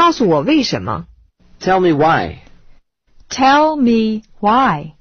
告诉我为什么？Tell me why. Tell me why.